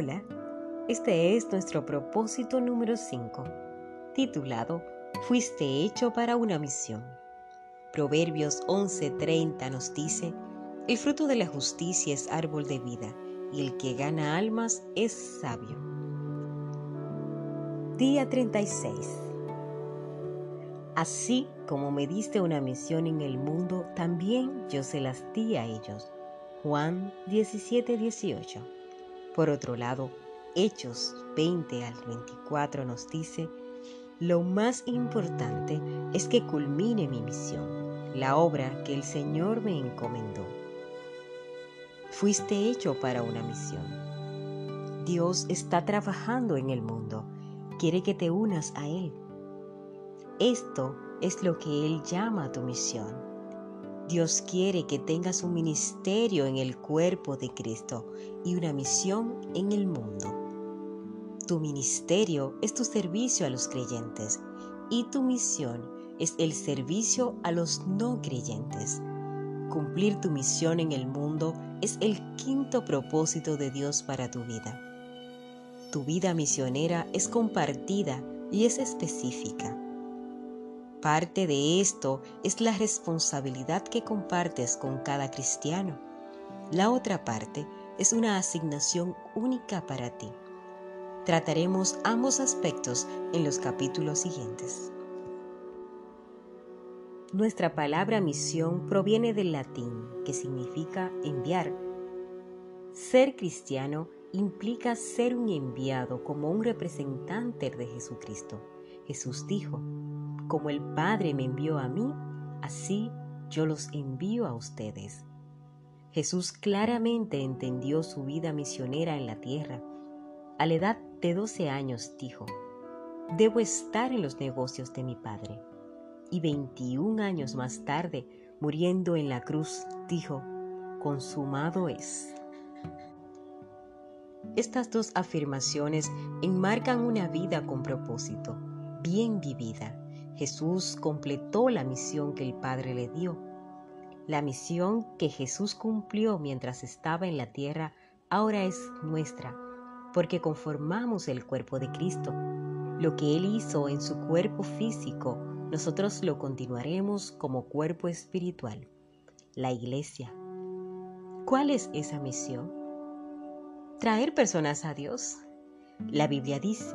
Hola, este es nuestro propósito número 5, titulado Fuiste hecho para una misión. Proverbios 11:30 nos dice, El fruto de la justicia es árbol de vida, y el que gana almas es sabio. Día 36. Así como me diste una misión en el mundo, también yo se las di a ellos. Juan 17:18. Por otro lado, Hechos 20 al 24 nos dice, lo más importante es que culmine mi misión, la obra que el Señor me encomendó. Fuiste hecho para una misión. Dios está trabajando en el mundo, quiere que te unas a Él. Esto es lo que Él llama tu misión. Dios quiere que tengas un ministerio en el cuerpo de Cristo y una misión en el mundo. Tu ministerio es tu servicio a los creyentes y tu misión es el servicio a los no creyentes. Cumplir tu misión en el mundo es el quinto propósito de Dios para tu vida. Tu vida misionera es compartida y es específica. Parte de esto es la responsabilidad que compartes con cada cristiano. La otra parte es una asignación única para ti. Trataremos ambos aspectos en los capítulos siguientes. Nuestra palabra misión proviene del latín, que significa enviar. Ser cristiano implica ser un enviado como un representante de Jesucristo. Jesús dijo, como el Padre me envió a mí, así yo los envío a ustedes. Jesús claramente entendió su vida misionera en la tierra. A la edad de 12 años dijo, debo estar en los negocios de mi padre. Y 21 años más tarde, muriendo en la cruz, dijo, consumado es. Estas dos afirmaciones enmarcan una vida con propósito, bien vivida. Jesús completó la misión que el Padre le dio. La misión que Jesús cumplió mientras estaba en la tierra ahora es nuestra porque conformamos el cuerpo de Cristo. Lo que Él hizo en su cuerpo físico, nosotros lo continuaremos como cuerpo espiritual, la iglesia. ¿Cuál es esa misión? Traer personas a Dios. La Biblia dice,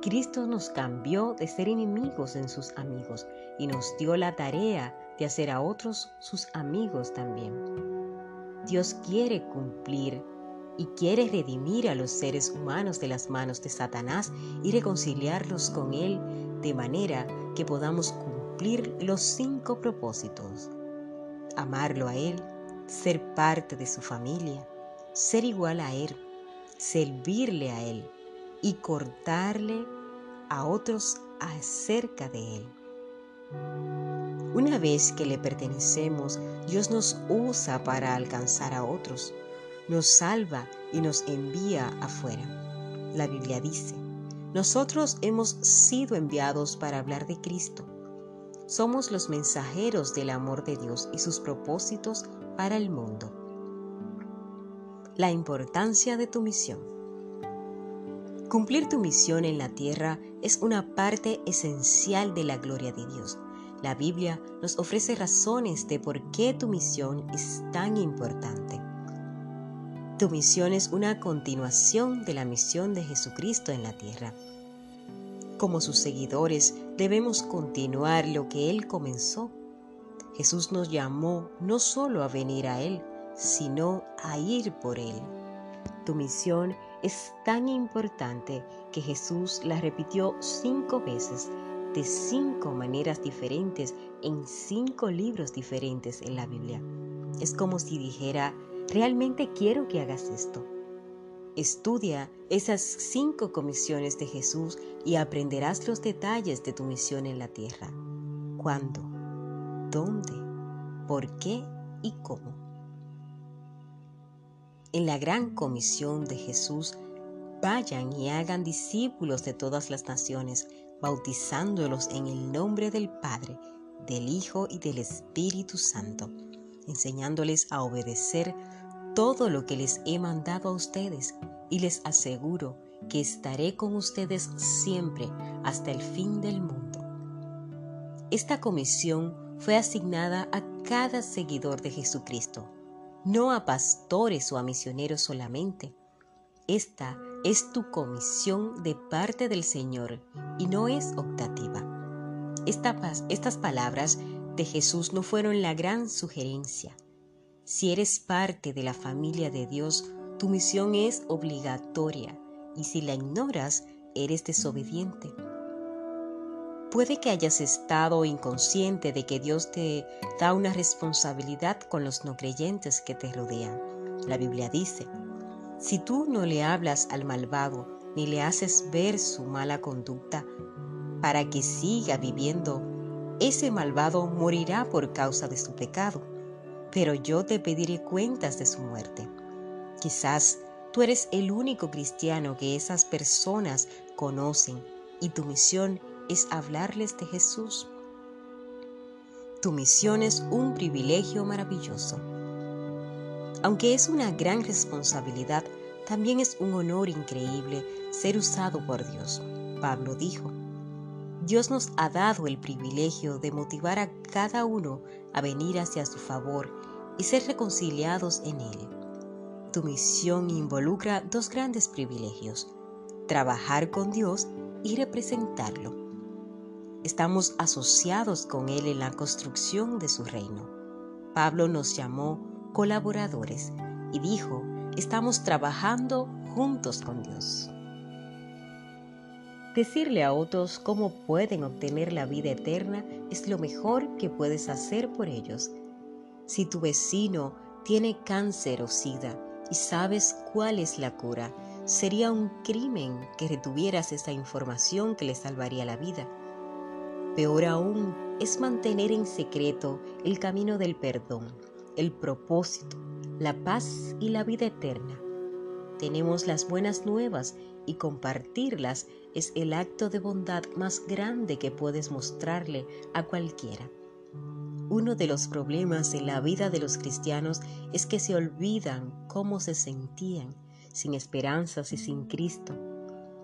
Cristo nos cambió de ser enemigos en sus amigos y nos dio la tarea de hacer a otros sus amigos también. Dios quiere cumplir y quiere redimir a los seres humanos de las manos de Satanás y reconciliarlos con Él de manera que podamos cumplir los cinco propósitos. Amarlo a Él, ser parte de su familia, ser igual a Él, servirle a Él y cortarle a otros acerca de Él. Una vez que le pertenecemos, Dios nos usa para alcanzar a otros nos salva y nos envía afuera. La Biblia dice, nosotros hemos sido enviados para hablar de Cristo. Somos los mensajeros del amor de Dios y sus propósitos para el mundo. La importancia de tu misión. Cumplir tu misión en la tierra es una parte esencial de la gloria de Dios. La Biblia nos ofrece razones de por qué tu misión es tan importante. Tu misión es una continuación de la misión de Jesucristo en la tierra. Como sus seguidores debemos continuar lo que Él comenzó. Jesús nos llamó no solo a venir a Él, sino a ir por Él. Tu misión es tan importante que Jesús la repitió cinco veces, de cinco maneras diferentes, en cinco libros diferentes en la Biblia. Es como si dijera, Realmente quiero que hagas esto. Estudia esas cinco comisiones de Jesús y aprenderás los detalles de tu misión en la tierra. ¿Cuándo? ¿Dónde? ¿Por qué? ¿Y cómo? En la gran comisión de Jesús, vayan y hagan discípulos de todas las naciones, bautizándolos en el nombre del Padre, del Hijo y del Espíritu Santo, enseñándoles a obedecer todo lo que les he mandado a ustedes, y les aseguro que estaré con ustedes siempre hasta el fin del mundo. Esta comisión fue asignada a cada seguidor de Jesucristo, no a pastores o a misioneros solamente. Esta es tu comisión de parte del Señor y no es optativa. estas palabras de Jesús no fueron la gran sugerencia. Si eres parte de la familia de Dios, tu misión es obligatoria y si la ignoras, eres desobediente. Puede que hayas estado inconsciente de que Dios te da una responsabilidad con los no creyentes que te rodean. La Biblia dice, si tú no le hablas al malvado ni le haces ver su mala conducta para que siga viviendo, ese malvado morirá por causa de su pecado, pero yo te pediré cuentas de su muerte. Quizás tú eres el único cristiano que esas personas conocen y tu misión es hablarles de Jesús. Tu misión es un privilegio maravilloso. Aunque es una gran responsabilidad, también es un honor increíble ser usado por Dios. Pablo dijo, Dios nos ha dado el privilegio de motivar a cada uno a venir hacia su favor y ser reconciliados en Él. Tu misión involucra dos grandes privilegios, trabajar con Dios y representarlo estamos asociados con Él en la construcción de su reino. Pablo nos llamó colaboradores y dijo, estamos trabajando juntos con Dios. Decirle a otros cómo pueden obtener la vida eterna es lo mejor que puedes hacer por ellos. Si tu vecino tiene cáncer o sida y sabes cuál es la cura, sería un crimen que retuvieras esa información que le salvaría la vida. Peor aún es mantener en secreto el camino del perdón, el propósito, la paz y la vida eterna. Tenemos las buenas nuevas y compartirlas es el acto de bondad más grande que puedes mostrarle a cualquiera. Uno de los problemas en la vida de los cristianos es que se olvidan cómo se sentían sin esperanzas y sin Cristo.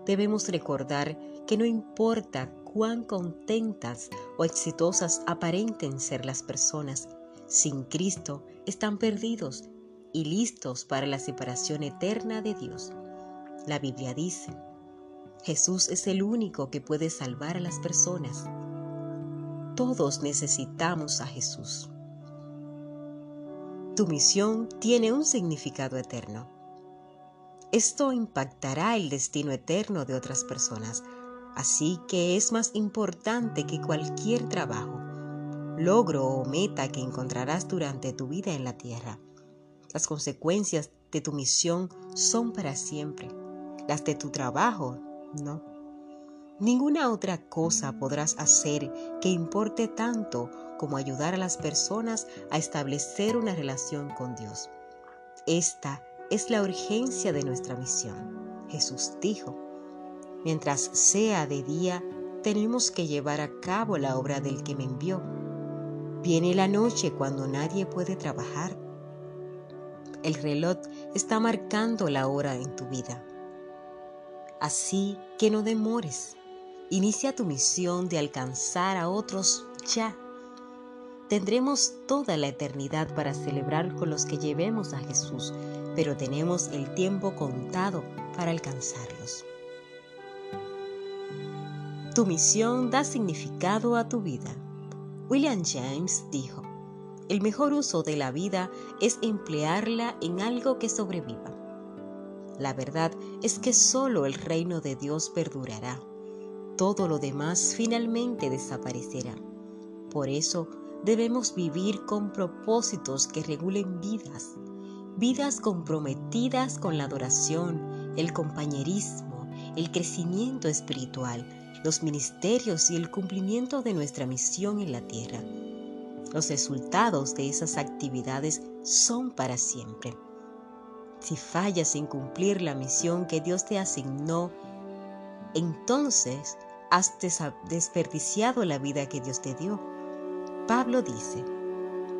Debemos recordar que no importa cuán contentas o exitosas aparenten ser las personas, sin Cristo están perdidos y listos para la separación eterna de Dios. La Biblia dice, Jesús es el único que puede salvar a las personas. Todos necesitamos a Jesús. Tu misión tiene un significado eterno. Esto impactará el destino eterno de otras personas, Así que es más importante que cualquier trabajo, logro o meta que encontrarás durante tu vida en la tierra. Las consecuencias de tu misión son para siempre. Las de tu trabajo, no. Ninguna otra cosa podrás hacer que importe tanto como ayudar a las personas a establecer una relación con Dios. Esta es la urgencia de nuestra misión. Jesús dijo, Mientras sea de día, tenemos que llevar a cabo la obra del que me envió. Viene la noche cuando nadie puede trabajar. El reloj está marcando la hora en tu vida. Así que no demores. Inicia tu misión de alcanzar a otros ya. Tendremos toda la eternidad para celebrar con los que llevemos a Jesús, pero tenemos el tiempo contado para alcanzarlos. Tu misión da significado a tu vida. William James dijo, el mejor uso de la vida es emplearla en algo que sobreviva. La verdad es que solo el reino de Dios perdurará. Todo lo demás finalmente desaparecerá. Por eso debemos vivir con propósitos que regulen vidas, vidas comprometidas con la adoración, el compañerismo, el crecimiento espiritual, los ministerios y el cumplimiento de nuestra misión en la tierra. Los resultados de esas actividades son para siempre. Si fallas en cumplir la misión que Dios te asignó, entonces has desperdiciado la vida que Dios te dio. Pablo dice,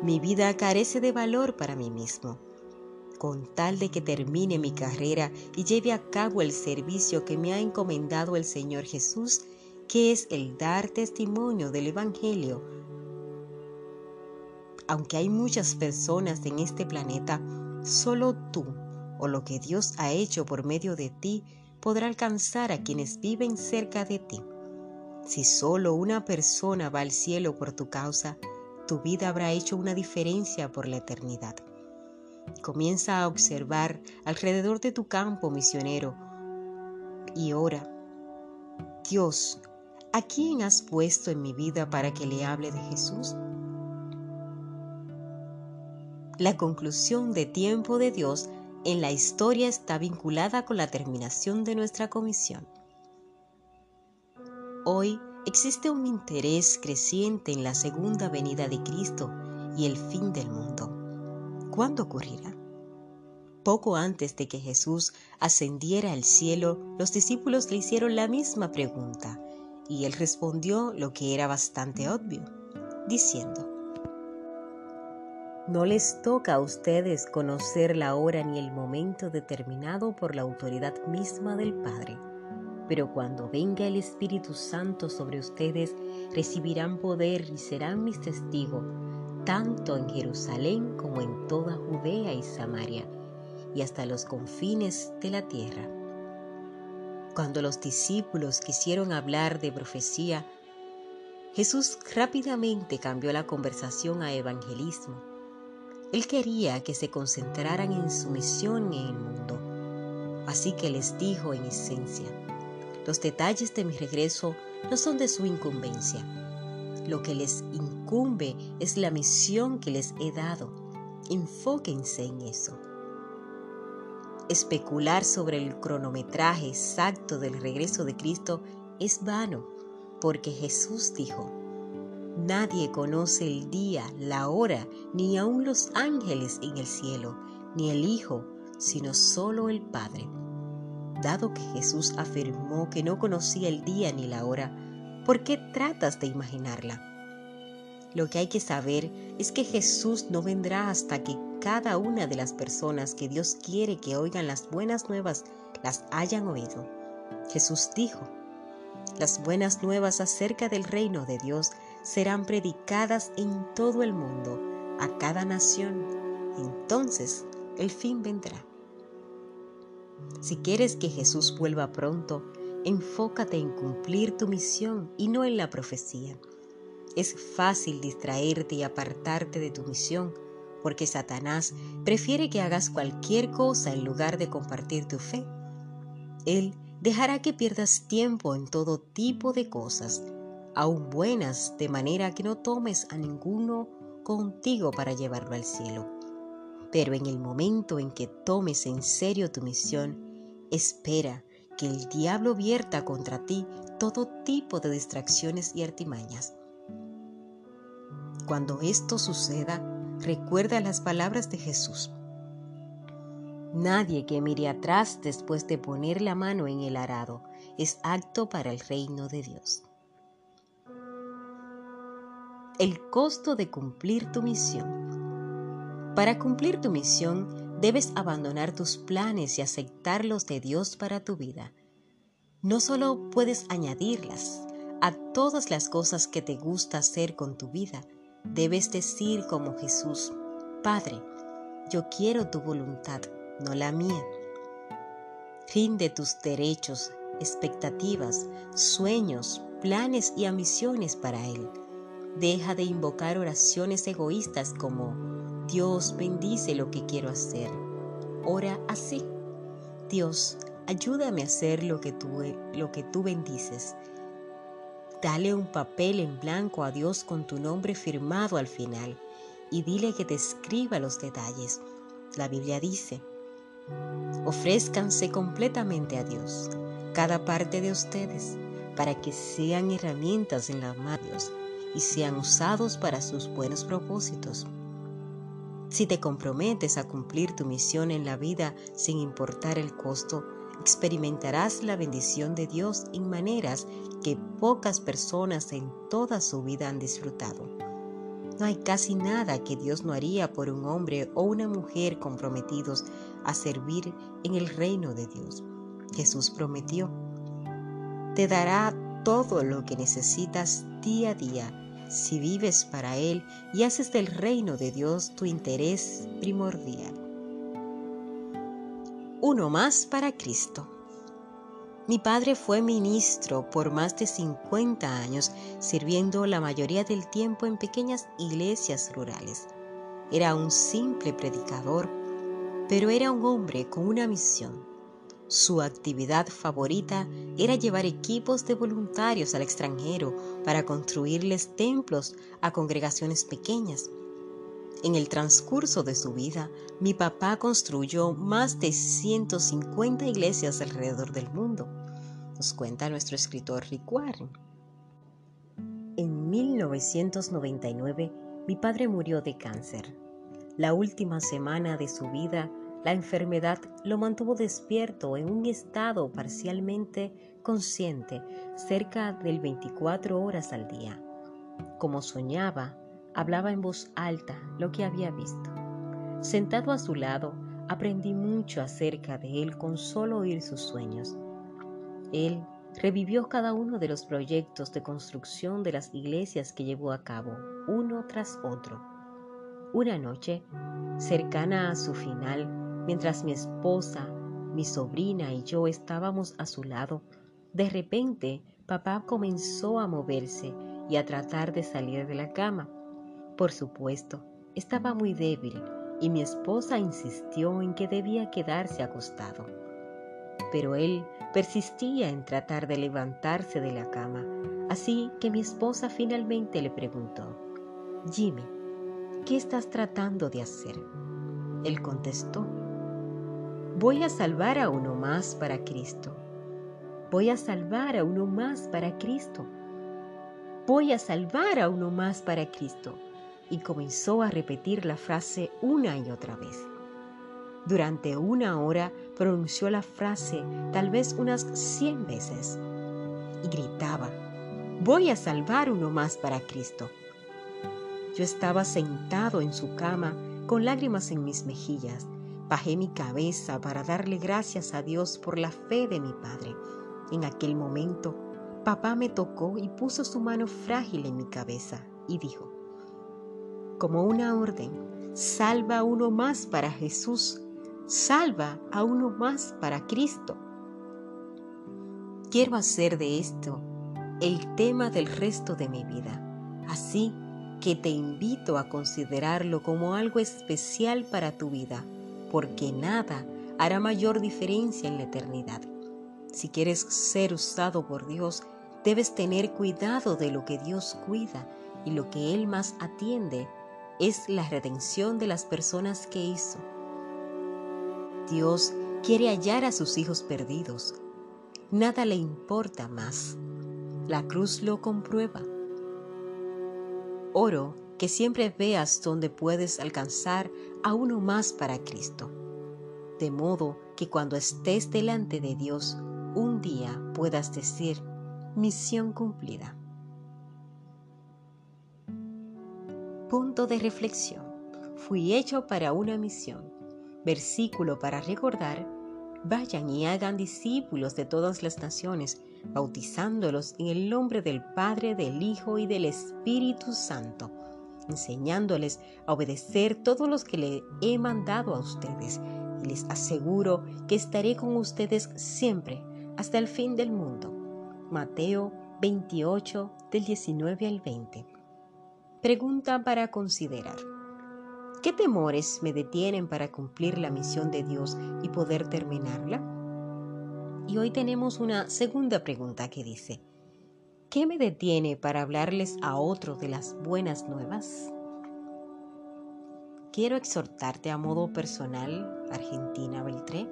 mi vida carece de valor para mí mismo. con tal de que termine mi carrera y lleve a cabo el servicio que me ha encomendado el Señor Jesús, que es el dar testimonio del Evangelio. Aunque hay muchas personas en este planeta, solo tú o lo que Dios ha hecho por medio de ti podrá alcanzar a quienes viven cerca de ti. Si solo una persona va al cielo por tu causa, tu vida habrá hecho una diferencia por la eternidad. Comienza a observar alrededor de tu campo misionero y ora, Dios, ¿a quién has puesto en mi vida para que le hable de Jesús? La conclusión de tiempo de Dios en la historia está vinculada con la terminación de nuestra comisión. Hoy existe un interés creciente en la segunda venida de Cristo y el fin del mundo. ¿Cuándo ocurrirá? Poco antes de que Jesús ascendiera al cielo, los discípulos le hicieron la misma pregunta y él respondió lo que era bastante obvio, diciendo, No les toca a ustedes conocer la hora ni el momento determinado por la autoridad misma del Padre, pero cuando venga el Espíritu Santo sobre ustedes, recibirán poder y serán mis testigos tanto en Jerusalén como en toda Judea y Samaria, y hasta los confines de la tierra. Cuando los discípulos quisieron hablar de profecía, Jesús rápidamente cambió la conversación a evangelismo. Él quería que se concentraran en su misión en el mundo. Así que les dijo en esencia, los detalles de mi regreso no son de su incumbencia lo que les incumbe es la misión que les he dado. Enfóquense en eso. Especular sobre el cronometraje exacto del regreso de Cristo es vano, porque Jesús dijo, Nadie conoce el día, la hora, ni aun los ángeles en el cielo, ni el Hijo, sino solo el Padre. Dado que Jesús afirmó que no conocía el día ni la hora, ¿Por qué tratas de imaginarla? Lo que hay que saber es que Jesús no vendrá hasta que cada una de las personas que Dios quiere que oigan las buenas nuevas las hayan oído. Jesús dijo, las buenas nuevas acerca del reino de Dios serán predicadas en todo el mundo, a cada nación. Entonces el fin vendrá. Si quieres que Jesús vuelva pronto, enfócate en cumplir tu misión y no en la profecía. Es fácil distraerte y apartarte de tu misión, porque Satanás prefiere que hagas cualquier cosa en lugar de compartir tu fe. Él dejará que pierdas tiempo en todo tipo de cosas, aun buenas, de manera que no tomes a ninguno contigo para llevarlo al cielo. Pero en el momento en que tomes en serio tu misión, espera que el diablo vierta contra ti todo tipo de distracciones y artimañas. Cuando esto suceda, recuerda las palabras de Jesús. Nadie que mire atrás después de poner la mano en el arado es apto para el reino de Dios. El costo de cumplir tu misión. Para cumplir tu misión Debes abandonar tus planes y aceptar los de Dios para tu vida. No solo puedes añadirlas a todas las cosas que te gusta hacer con tu vida, debes decir como Jesús, Padre, yo quiero tu voluntad, no la mía. de tus derechos, expectativas, sueños, planes y ambiciones para Él. Deja de invocar oraciones egoístas como Dios bendice lo que quiero hacer. Ora así. Dios, ayúdame a hacer lo que tú, lo que tú bendices. Dale un papel en blanco a Dios con tu nombre firmado al final y dile que te escriba los detalles. La Biblia dice, ofrézcanse completamente a Dios, cada parte de ustedes, para que sean herramientas en la mano de Dios y sean usados para sus buenos propósitos. Si te comprometes a cumplir tu misión en la vida sin importar el costo, experimentarás la bendición de Dios en maneras que pocas personas en toda su vida han disfrutado. No hay casi nada que Dios no haría por un hombre o una mujer comprometidos a servir en el reino de Dios. Jesús prometió, te dará todo lo que necesitas día a día si vives para Él y haces del reino de Dios tu interés primordial. Uno más para Cristo. Mi padre fue ministro por más de 50 años, sirviendo la mayoría del tiempo en pequeñas iglesias rurales. Era un simple predicador, pero era un hombre con una misión. Su actividad favorita era llevar equipos de voluntarios al extranjero para construirles templos a congregaciones pequeñas. En el transcurso de su vida, mi papá construyó más de 150 iglesias alrededor del mundo, nos cuenta nuestro escritor Rick Warren. En 1999, mi padre murió de cáncer. La última semana de su vida, la enfermedad lo mantuvo despierto en un estado parcialmente consciente cerca del 24 horas al día. Como soñaba, hablaba en voz alta lo que había visto. Sentado a su lado, aprendí mucho acerca de él con solo oír sus sueños. Él revivió cada uno de los proyectos de construcción de las iglesias que llevó a cabo, uno tras otro. Una noche, cercana a su final, mientras mi esposa, mi sobrina y yo estábamos a su lado, de repente papá comenzó a moverse y a tratar de salir de la cama. Por supuesto, estaba muy débil y mi esposa insistió en que debía quedarse acostado. Pero él persistía en tratar de levantarse de la cama, así que mi esposa finalmente le preguntó, Jimmy, ¿qué estás tratando de hacer? Él contestó, voy a salvar a uno más para Cristo. Voy a salvar a uno más para Cristo. Voy a salvar a uno más para Cristo y comenzó a repetir la frase una y otra vez. Durante una hora pronunció la frase tal vez unas cien veces y gritaba, voy a salvar uno más para Cristo. Yo estaba sentado en su cama con lágrimas en mis mejillas. Bajé mi cabeza para darle gracias a Dios por la fe de mi padre. En aquel momento, papá me tocó y puso su mano frágil en mi cabeza y dijo, como una orden, salva a uno más para Jesús, salva a uno más para Cristo. Quiero hacer de esto el tema del resto de mi vida, así que te invito a considerarlo como algo especial para tu vida, porque nada hará mayor diferencia en la eternidad. Si quieres ser usado por Dios, debes tener cuidado de lo que Dios cuida y lo que Él más atiende es la redención de las personas que hizo. Dios quiere hallar a sus hijos perdidos. Nada le importa más. La cruz lo comprueba. Oro que siempre veas donde puedes alcanzar a uno más para Cristo, de modo que cuando estés delante de Dios, un día puedas decir, misión cumplida. Punto de reflexión. Fui hecho para una misión. Versículo para recordar. Vayan y hagan discípulos de todas las naciones, bautizándolos en el nombre del Padre, del Hijo y del Espíritu Santo, enseñándoles a obedecer todos los que le he mandado a ustedes. Y les aseguro que estaré con ustedes siempre, hasta el fin del mundo. Mateo 28, del 19 al 20. Pregunta para considerar. ¿Qué temores me detienen para cumplir la misión de Dios y poder terminarla? Y hoy tenemos una segunda pregunta que dice, ¿qué me detiene para hablarles a otros de las buenas nuevas? Quiero exhortarte a modo personal, Argentina Beltré,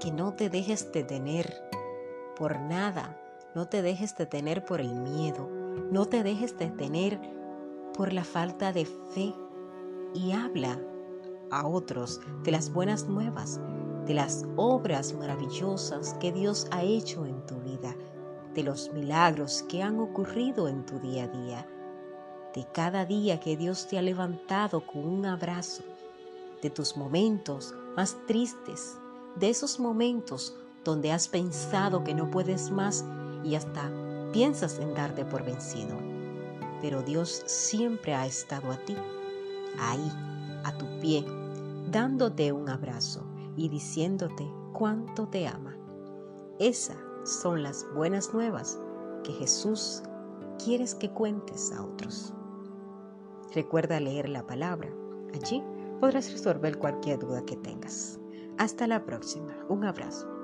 que no te dejes detener por nada, no te dejes detener por el miedo, no te dejes detener por la falta de fe y habla a otros de las buenas nuevas, de las obras maravillosas que Dios ha hecho en tu vida, de los milagros que han ocurrido en tu día a día. de cada día que Dios te ha levantado con un abrazo, de tus momentos más tristes, de esos momentos donde has pensado que no puedes más y hasta piensas en darte por vencido. Pero Dios siempre ha estado a ti, ahí, a tu pie, dándote un abrazo y diciéndote cuánto te ama. Esas son las buenas nuevas que Jesús quieres que cuentes a otros. Recuerda leer la palabra. Allí podrás resolver cualquier duda que tengas. Hasta la próxima. Un abrazo.